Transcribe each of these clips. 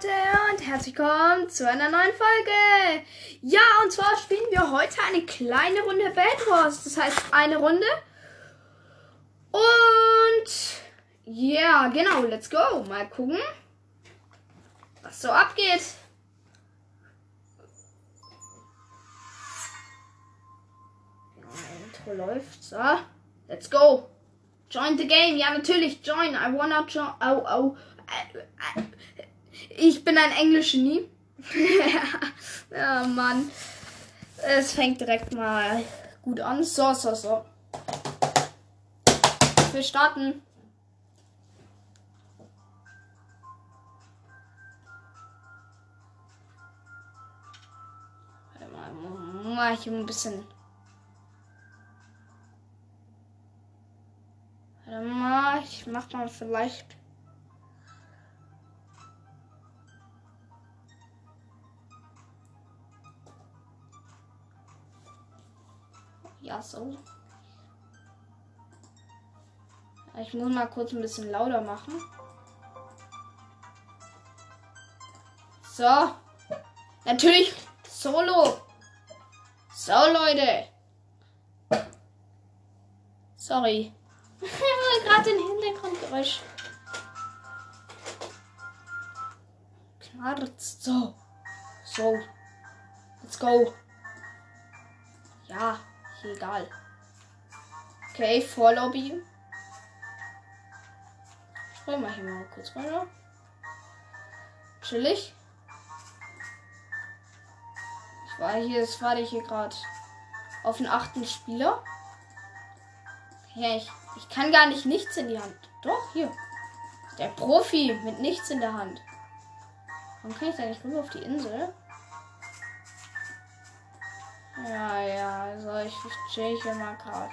Leute und herzlich willkommen zu einer neuen Folge. Ja, und zwar spielen wir heute eine kleine Runde Bad Wars. Das heißt eine Runde. Und ja, genau, let's go. Mal gucken, was so abgeht. Intro läuft. So, let's go. Join the game. Ja, natürlich, join. I wanna join. Oh, oh. Ich bin ein Englisch-Genie. ja, Mann. Es fängt direkt mal gut an. So, so, so. Wir starten. Mal, ich ein bisschen. Warte mal, ich mach mal vielleicht. Ja, so. Ich muss mal kurz ein bisschen lauter machen. So. Natürlich Solo. So, Leute. Sorry. Gerade den Hintergrundgeräusch. Knarzt. So. So. Let's go. Ja egal. Okay, Vorlobby. Springen wir hier mal kurz weiter. Chillig. Ich war hier, das war ich hier gerade auf den achten Spieler. Ja, ich, ich kann gar nicht nichts in die Hand. Doch, hier. Der Profi mit nichts in der Hand. Warum kann ich da nicht rüber auf die Insel? Ja, ja, also ich chill hier mal gerade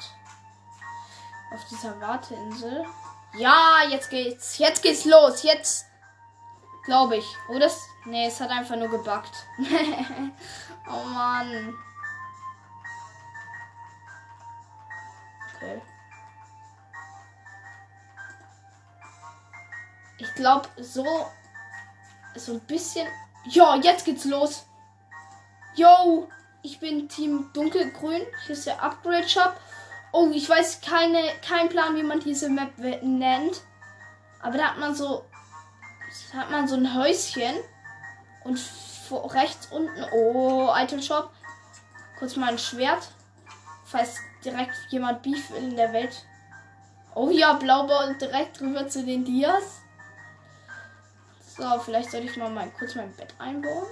auf dieser Warteinsel. Ja, jetzt geht's. Jetzt geht's los. Jetzt glaube ich. Oder? Oh, nee, es hat einfach nur gebackt. oh Mann. Okay. Ich glaube, so so ein bisschen. Ja, jetzt geht's los. Yo, ich bin Team Dunkelgrün. Hier ist der Upgrade Shop. Oh, ich weiß keine, kein Plan, wie man diese Map nennt. Aber da hat man so, hat man so ein Häuschen und vor, rechts unten, oh, Item Shop. Kurz mal ein Schwert, falls direkt jemand Beef will in der Welt. Oh ja, Blaubau und direkt rüber zu den Dias. So, vielleicht sollte ich mal mein, kurz mein Bett einbauen.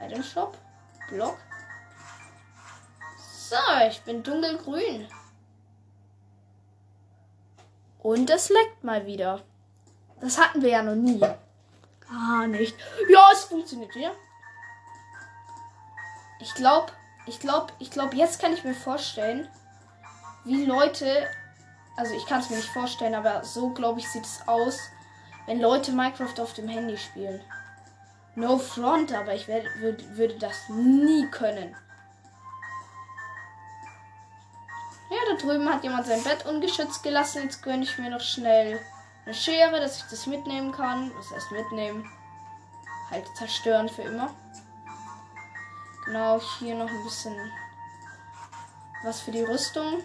Item Shop, Block. So, ich bin dunkelgrün. Und es leckt mal wieder. Das hatten wir ja noch nie. Gar nicht. Ja, es funktioniert ja. Ich glaube, ich glaube, ich glaube, jetzt kann ich mir vorstellen, wie Leute, also ich kann es mir nicht vorstellen, aber so glaube ich sieht es aus, wenn Leute Minecraft auf dem Handy spielen. No front, aber ich werde, würde, würde das nie können. Drüben hat jemand sein Bett ungeschützt gelassen. Jetzt gönne ich mir noch schnell eine Schere, dass ich das mitnehmen kann. Was heißt mitnehmen? Halt zerstören für immer. Genau, hier noch ein bisschen was für die Rüstung.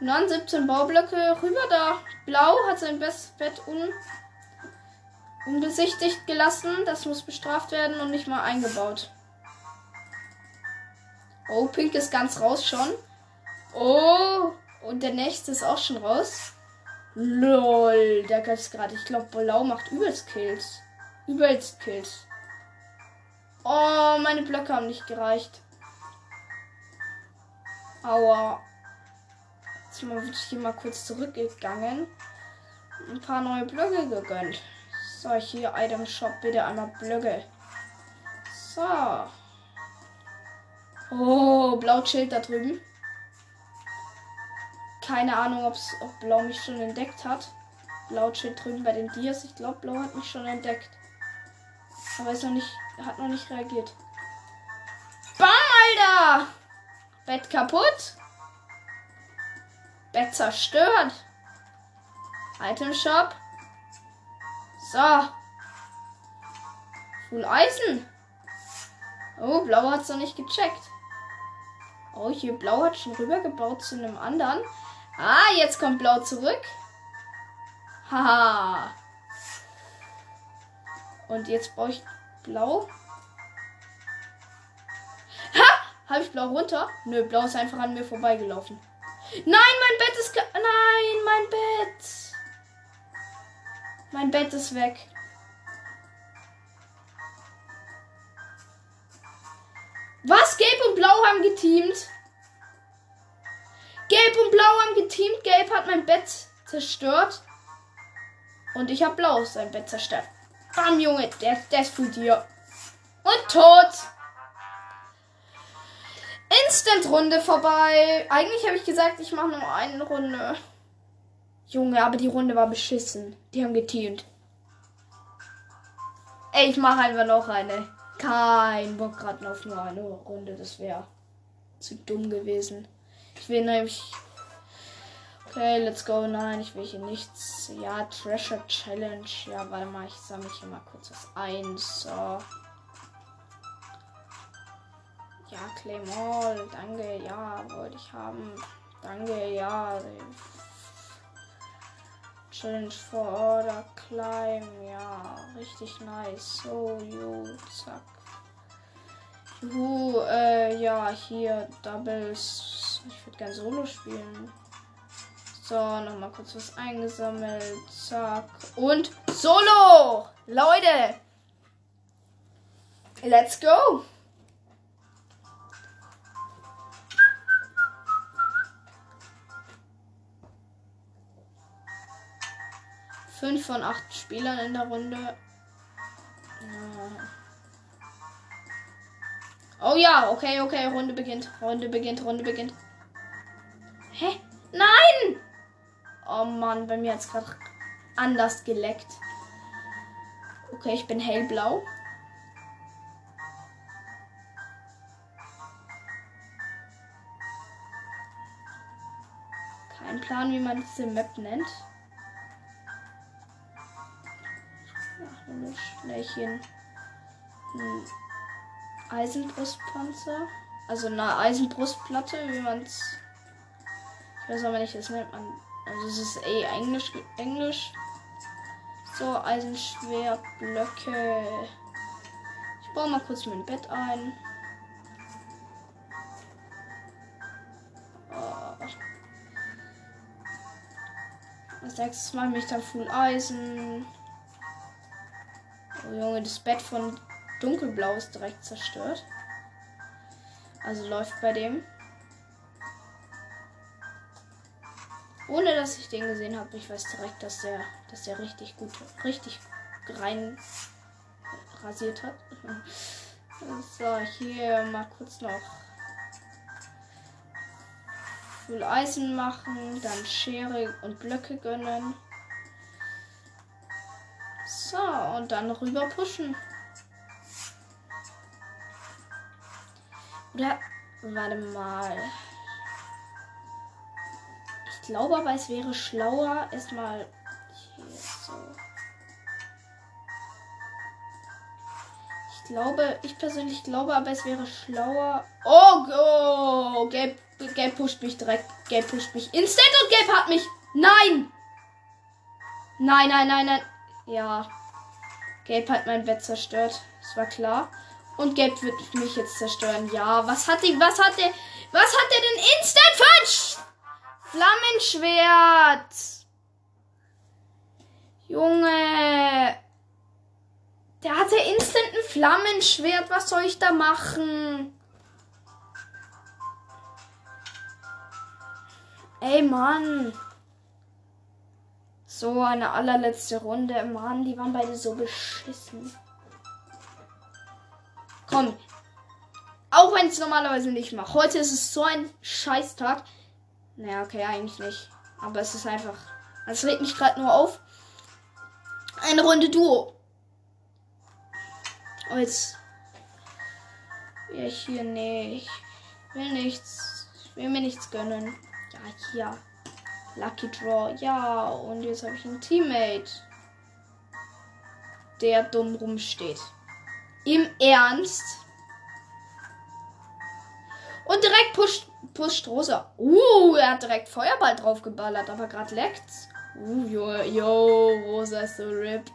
Und dann 17 Baublöcke rüber da. Blau hat sein Bett un unbesichtigt gelassen. Das muss bestraft werden und nicht mal eingebaut. Oh, Pink ist ganz raus schon. Oh, und der nächste ist auch schon raus. Lol, der gibt's gerade. Ich glaube, Blau macht übelst Kills. Übelst Kills. Oh, meine Blöcke haben nicht gereicht. Aua. Jetzt bin ich hier mal kurz zurückgegangen. Ein paar neue Blöcke gegönnt. So, hier Item Shop, bitte einmal Blöcke. So. Oh, blau chillt da drüben. Keine Ahnung, ob's, ob Blau mich schon entdeckt hat. Blau steht drüben bei den Dias. Ich glaube, Blau hat mich schon entdeckt. Aber ist noch nicht, hat noch nicht reagiert. Bam, Alter! Bett kaputt. Bett zerstört. Item Shop. So. Full Eisen. Oh, Blau hat es noch nicht gecheckt. Oh, hier Blau hat schon rübergebaut zu einem anderen. Ah, jetzt kommt Blau zurück. Haha. Und jetzt brauche ich Blau. Ha! Habe ich Blau runter? Nö, Blau ist einfach an mir vorbeigelaufen. Nein, mein Bett ist. Nein, mein Bett. Mein Bett ist weg. Was? Gelb und Blau haben geteamt. Geteamt. Gelb hat mein Bett zerstört. Und ich habe Blau sein Bett zerstört. Bam, Junge. Der, der ist von dir. Und tot. Instant-Runde vorbei. Eigentlich habe ich gesagt, ich mache nur eine Runde. Junge, aber die Runde war beschissen. Die haben geteamt. Ey, ich mache einfach noch eine. Kein Bock gerade auf nur eine Runde. Das wäre zu dumm gewesen. Ich will nämlich. Okay, let's go. Nein, ich will hier nichts. Ja, Treasure Challenge. Ja, warte mal, ich sammle hier mal kurz was ein. So. Ja, Claymore, danke, ja, wollte ich haben. Danke, ja. Challenge for Order, Climb, ja, richtig nice. So, jo, zack. Juhu, äh, ja, hier, Doubles. Ich würde gerne Solo spielen. So, nochmal kurz was eingesammelt. Zack. Und Solo! Leute! Let's go! Fünf von acht Spielern in der Runde. Oh ja, okay, okay, Runde beginnt. Runde beginnt, Runde beginnt. Hä? Nein! Oh Mann, bei mir hat es gerade anders geleckt. Okay, ich bin hellblau. Kein Plan, wie man diese Map nennt. Schnellchen. Ein Eisenbrustpanzer. Also eine Eisenbrustplatte, wie man es. Ich weiß aber nicht, das nennt man. Also es ist eh Englisch. Englisch. So, Eisenschwerblöcke. Ich baue mal kurz mein Bett ein. Oh. Als nächstes mache ich dann Full Eisen. Oh Junge, das Bett von Dunkelblau ist direkt zerstört. Also läuft bei dem. Ohne dass ich den gesehen habe, ich weiß direkt, dass der, dass der richtig gut, richtig rein rasiert hat. So, hier mal kurz noch Full Eisen machen, dann Schere und Blöcke gönnen. So, und dann rüber pushen. Oder, warte mal. Glaube aber, es wäre schlauer, erstmal hier so. Ich glaube, ich persönlich glaube, aber es wäre schlauer. Oh, oh Gelb, Gelb pusht mich direkt. Gelb pusht mich instant und Gelb hat mich. Nein! Nein, nein, nein, nein. Ja. Gelb hat mein Bett zerstört. Das war klar. Und Gelb wird mich jetzt zerstören. Ja, was hat die, was hat der, was hat der denn instant falsch? Flammenschwert. Junge. Der hatte instant ein Flammenschwert. Was soll ich da machen? Ey, Mann. So, eine allerletzte Runde. Mann, die waren beide so beschissen. Komm. Auch wenn ich es normalerweise nicht mache. Heute ist es so ein Scheißtag. Naja, okay, eigentlich nicht. Aber es ist einfach. Es regt mich gerade nur auf. Eine Runde Duo. Oh, jetzt. Ja, hier, nee. Ich will nichts. Ich will mir nichts gönnen. Ja, hier. Lucky Draw. Ja, und jetzt habe ich einen Teammate, der dumm rumsteht. Im Ernst? Und direkt pusht, pusht Rosa. Uh, er hat direkt Feuerball drauf geballert, aber gerade leckt's. Uh, yo, yo, Rosa ist so RIP.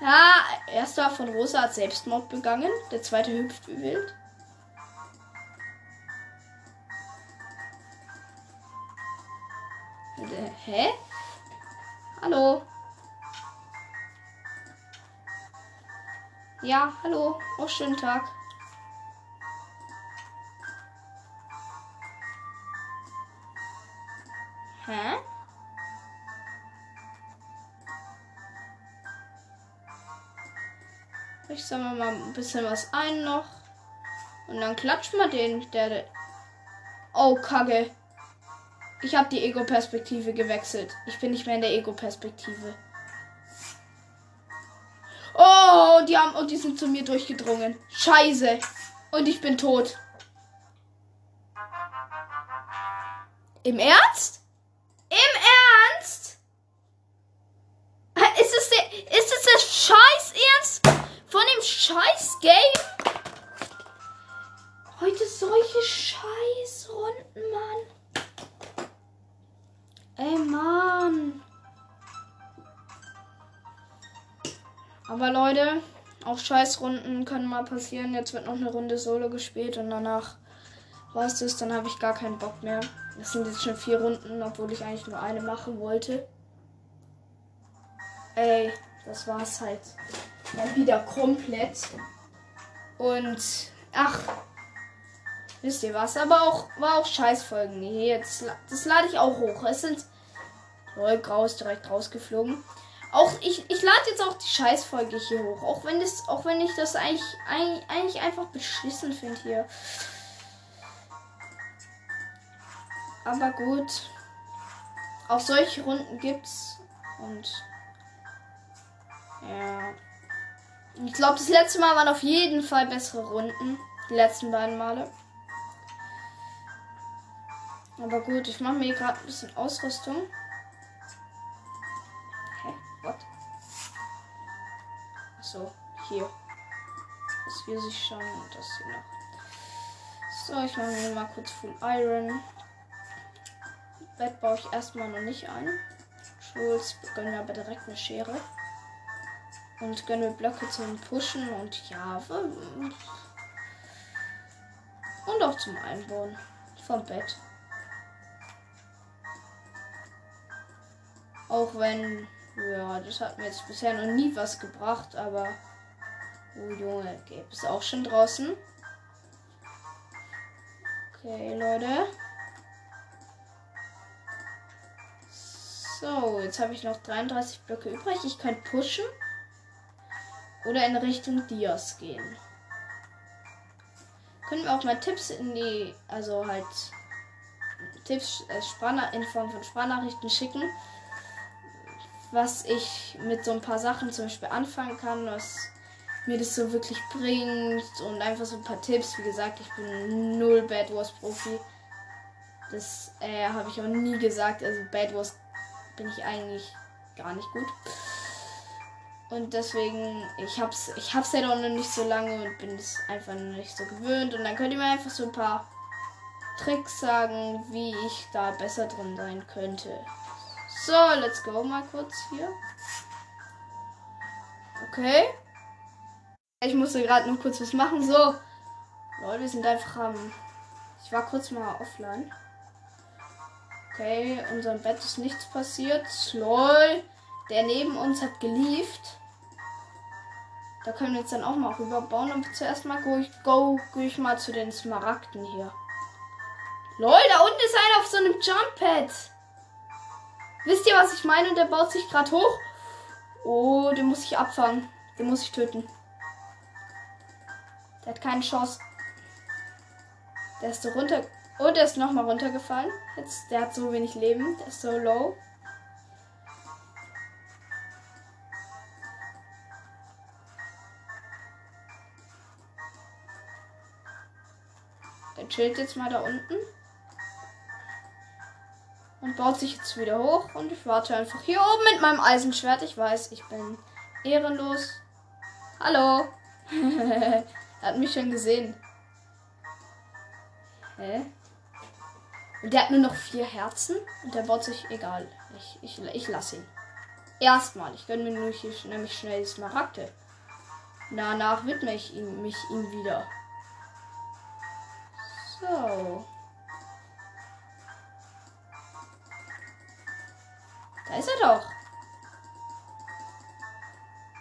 Ja, erster von Rosa hat Selbstmord begangen. Der zweite hüpft wie wild. Hä? Hallo? Ja, hallo. Oh, schönen Tag. Hä? Ich sammle mal ein bisschen was ein noch. Und dann klatschen wir den, der. Oh, Kacke. Ich habe die Ego-Perspektive gewechselt. Ich bin nicht mehr in der Ego-Perspektive. Oh, die haben und die sind zu mir durchgedrungen. Scheiße. Und ich bin tot. Im Ernst? Leute, auch Scheißrunden können mal passieren. Jetzt wird noch eine Runde Solo gespielt und danach war es das. Dann habe ich gar keinen Bock mehr. Das sind jetzt schon vier Runden, obwohl ich eigentlich nur eine machen wollte. Ey, das war's halt. Mal wieder komplett. Und ach, wisst ihr was? Aber auch war auch Scheißfolgen hier. Jetzt, das lade ich auch hoch. Es sind Grau ist direkt rausgeflogen. Auch ich, ich lade jetzt auch die Scheißfolge hier hoch. Auch wenn das, auch wenn ich das eigentlich, eigentlich einfach beschissen finde hier. Aber gut. Auch solche Runden gibt's. Und ja. Ich glaube, das letzte Mal waren auf jeden Fall bessere Runden. Die letzten beiden Male. Aber gut, ich mache mir gerade ein bisschen Ausrüstung. So, hier. Das hier sich schon und das hier noch. So, ich mache mir mal kurz Full Iron. Bett baue ich erstmal noch nicht ein. Schulz gönnen aber direkt eine Schere. Und gönne Blöcke zum Pushen und ja. Und auch zum Einbauen vom Bett. Auch wenn, ja, das hat mir jetzt bisher noch nie was gebracht, aber. Oh Junge, gäbe es auch schon draußen. Okay, Leute. So, jetzt habe ich noch 33 Blöcke übrig. Ich kann pushen oder in Richtung Dias gehen. Können wir auch mal Tipps in die, also halt Tipps äh, in Form von Sprachnachrichten schicken, was ich mit so ein paar Sachen zum Beispiel anfangen kann, was mir das so wirklich bringt und einfach so ein paar Tipps. Wie gesagt, ich bin null Bad Wars Profi. Das äh, habe ich auch nie gesagt. Also Bad Wars bin ich eigentlich gar nicht gut. Und deswegen, ich hab's, ich hab's ja doch noch nicht so lange und bin es einfach noch nicht so gewöhnt. Und dann könnt ihr mir einfach so ein paar Tricks sagen, wie ich da besser drin sein könnte. So, let's go mal kurz hier. Okay. Ich musste gerade nur kurz was machen. So. Leute, wir sind einfach am. Ich war kurz mal offline. Okay, unserem Bett ist nichts passiert. Lol. Der neben uns hat gelieft. Da können wir jetzt dann auch mal rüberbauen. Und zuerst mal go ich, go, go ich mal zu den Smaragden hier. Lol, da unten ist einer auf so einem Jump Pad. Wisst ihr, was ich meine? Der baut sich gerade hoch. Oh, den muss ich abfangen. Den muss ich töten. Der hat keine Chance. Der ist so runter. Oh, der ist nochmal runtergefallen. Jetzt, der hat so wenig Leben. Der ist so low. Der chillt jetzt mal da unten. Baut sich jetzt wieder hoch. Und ich warte einfach hier oben mit meinem Eisenschwert. Ich weiß, ich bin ehrenlos. Hallo. er hat mich schon gesehen. Hä? Und der hat nur noch vier Herzen und der baut sich egal. Ich, ich, ich lasse ihn. Erstmal, ich gönne mir hier nämlich schnell die Smaragde. Danach widme ich ihn, mich ihm wieder. So. Da ist er doch.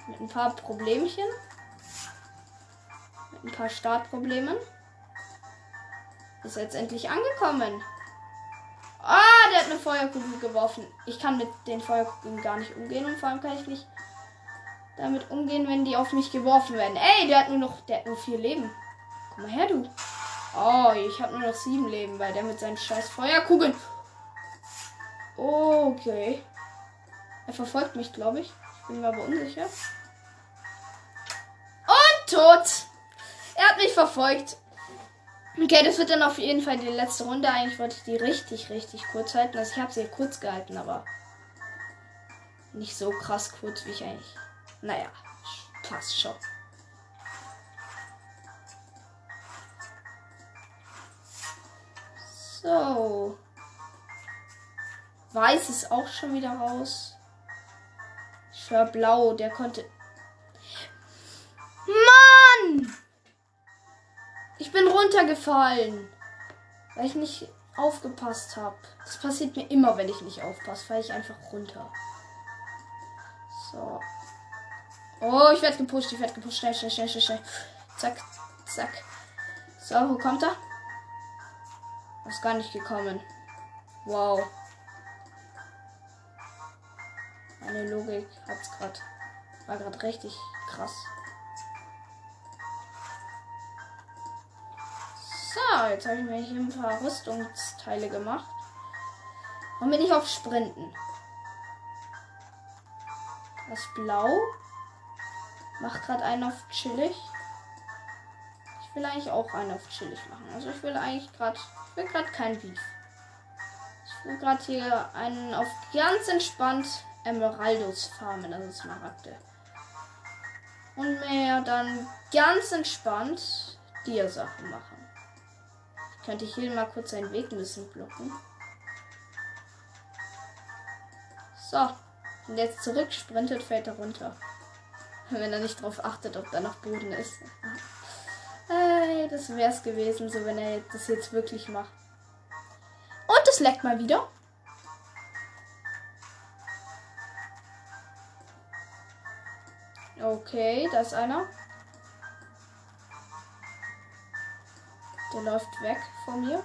Mit ein paar Problemchen. Mit ein paar Startproblemen. Ist jetzt endlich angekommen. Ah, der hat eine Feuerkugel geworfen. Ich kann mit den Feuerkugeln gar nicht umgehen und vor allem kann ich nicht damit umgehen, wenn die auf mich geworfen werden. Ey, der hat nur noch, der hat nur vier Leben. Komm mal her, du. Oh, ich habe nur noch sieben Leben, weil der mit seinen scheiß Feuerkugeln. Okay. Er verfolgt mich, glaube ich. Ich bin mir aber unsicher. Und tot. Er hat mich verfolgt. Okay, das wird dann auf jeden Fall die letzte Runde. Eigentlich wollte ich die richtig, richtig kurz halten. Also ich habe sie kurz gehalten, aber nicht so krass kurz, wie ich eigentlich. Naja, passt schon. So. Weiß ist auch schon wieder raus. Ich war blau, der konnte. Mann! Ich bin runtergefallen, weil ich nicht aufgepasst habe. Das passiert mir immer, wenn ich nicht aufpasse, falle ich einfach runter. So. Oh, ich werde gepusht, ich werde gepusht. Schnell, schnell, schnell, schnell, schnell. Zack, zack. So, wo kommt er? Ist gar nicht gekommen. Wow. Meine Logik hat's gerade. War gerade richtig krass. So, jetzt habe ich mir hier ein paar Rüstungsteile gemacht. Und bin ich auf Sprinten. Das Blau macht gerade einen auf chillig. Ich will eigentlich auch einen auf chillig machen. Also ich will eigentlich gerade, ich will gerade kein Beef. Ich will gerade hier einen auf ganz entspannt Emeraldos farmen, also Smaragde. Und mehr dann ganz entspannt dir Sachen machen. Könnte ich hier mal kurz seinen Weg ein bisschen blocken. So. Und jetzt zurück sprintet, fällt er runter. Wenn er nicht darauf achtet, ob da noch Boden ist. Hey, das wäre es gewesen, so wenn er das jetzt wirklich macht. Und es leckt mal wieder. Okay, da ist einer. Der läuft weg von mir.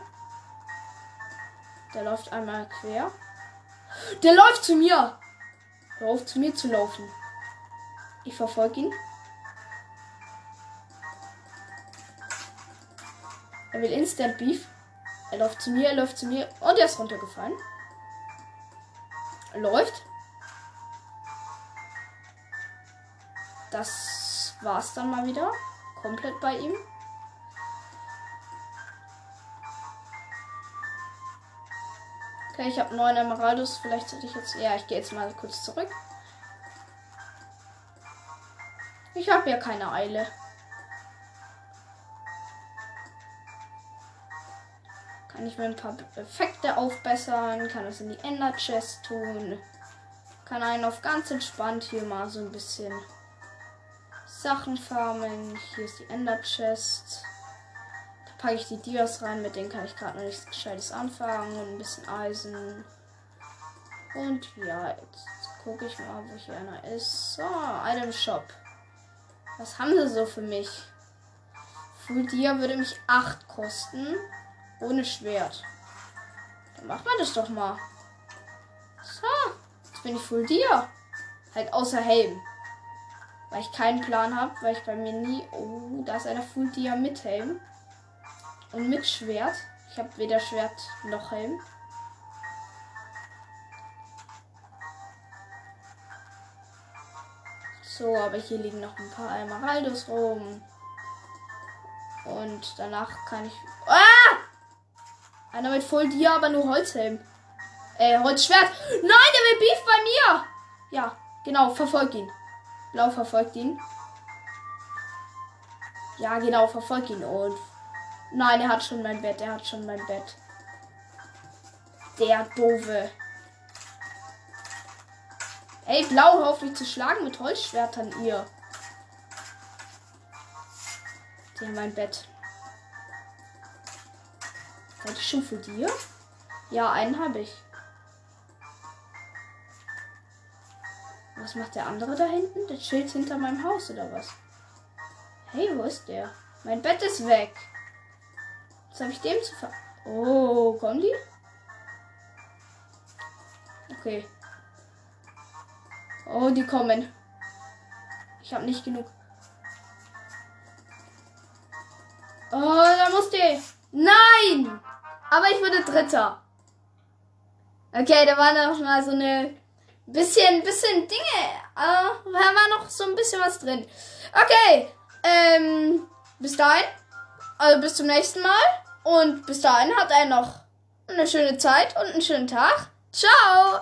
Der läuft einmal quer. Der läuft zu mir. Hör auf, zu mir zu laufen. Ich verfolge ihn. Er will Instant Beef. Er läuft zu mir, er läuft zu mir. Und er ist runtergefallen. Er läuft. Das war's dann mal wieder. Komplett bei ihm. Okay, ich habe neun Emeraldos. Vielleicht sollte ich jetzt. Ja, ich gehe jetzt mal kurz zurück. Ich habe ja keine Eile. Kann ich mir ein paar Effekte aufbessern. Kann das in die Ender Chest tun. Kann einen auf ganz entspannt hier mal so ein bisschen Sachen farmen. Hier ist die Ender Chest packe ich die Dias rein, mit denen kann ich gerade noch nichts Gescheites anfangen. Und ein bisschen Eisen. Und ja, jetzt gucke ich mal, wo hier einer ist. So, Item Shop. Was haben sie so für mich? Full Dia würde mich 8 kosten. Ohne Schwert. Dann macht man das doch mal. So, jetzt bin ich Full Dia. Halt außer Helm. Weil ich keinen Plan habe, weil ich bei mir nie. Oh, da ist einer Full Dia mit Helm. Und mit Schwert. Ich habe weder Schwert noch Helm. So, aber hier liegen noch ein paar Emeraldos rum. Und danach kann ich. Ah! Einer mit Voll Dia, aber nur Holzhelm. Äh, Holzschwert. Nein, der will Beef bei mir. Ja, genau, verfolgt ihn. Blau verfolgt ihn. Ja, genau, verfolg ihn und. Nein, er hat schon mein Bett, er hat schon mein Bett. Der doofe. Ey, Blau, hör auf mich zu schlagen mit Holzschwertern, ihr. Haben mein Bett. Seid ich schon für dir? Ja, einen habe ich. Was macht der andere da hinten? Der chillt hinter meinem Haus oder was? Hey, wo ist der? Mein Bett ist weg. Was habe ich dem zu ver... Oh, kommen die? Okay. Oh, die kommen. Ich habe nicht genug. Oh, da musste ich. Nein! Aber ich wurde Dritter. Okay, da war noch mal so eine bisschen, bisschen Dinge. Äh, da war noch so ein bisschen was drin. Okay, ähm, bis dahin. Also bis zum nächsten Mal. Und bis dahin hat er noch eine schöne Zeit und einen schönen Tag. Ciao!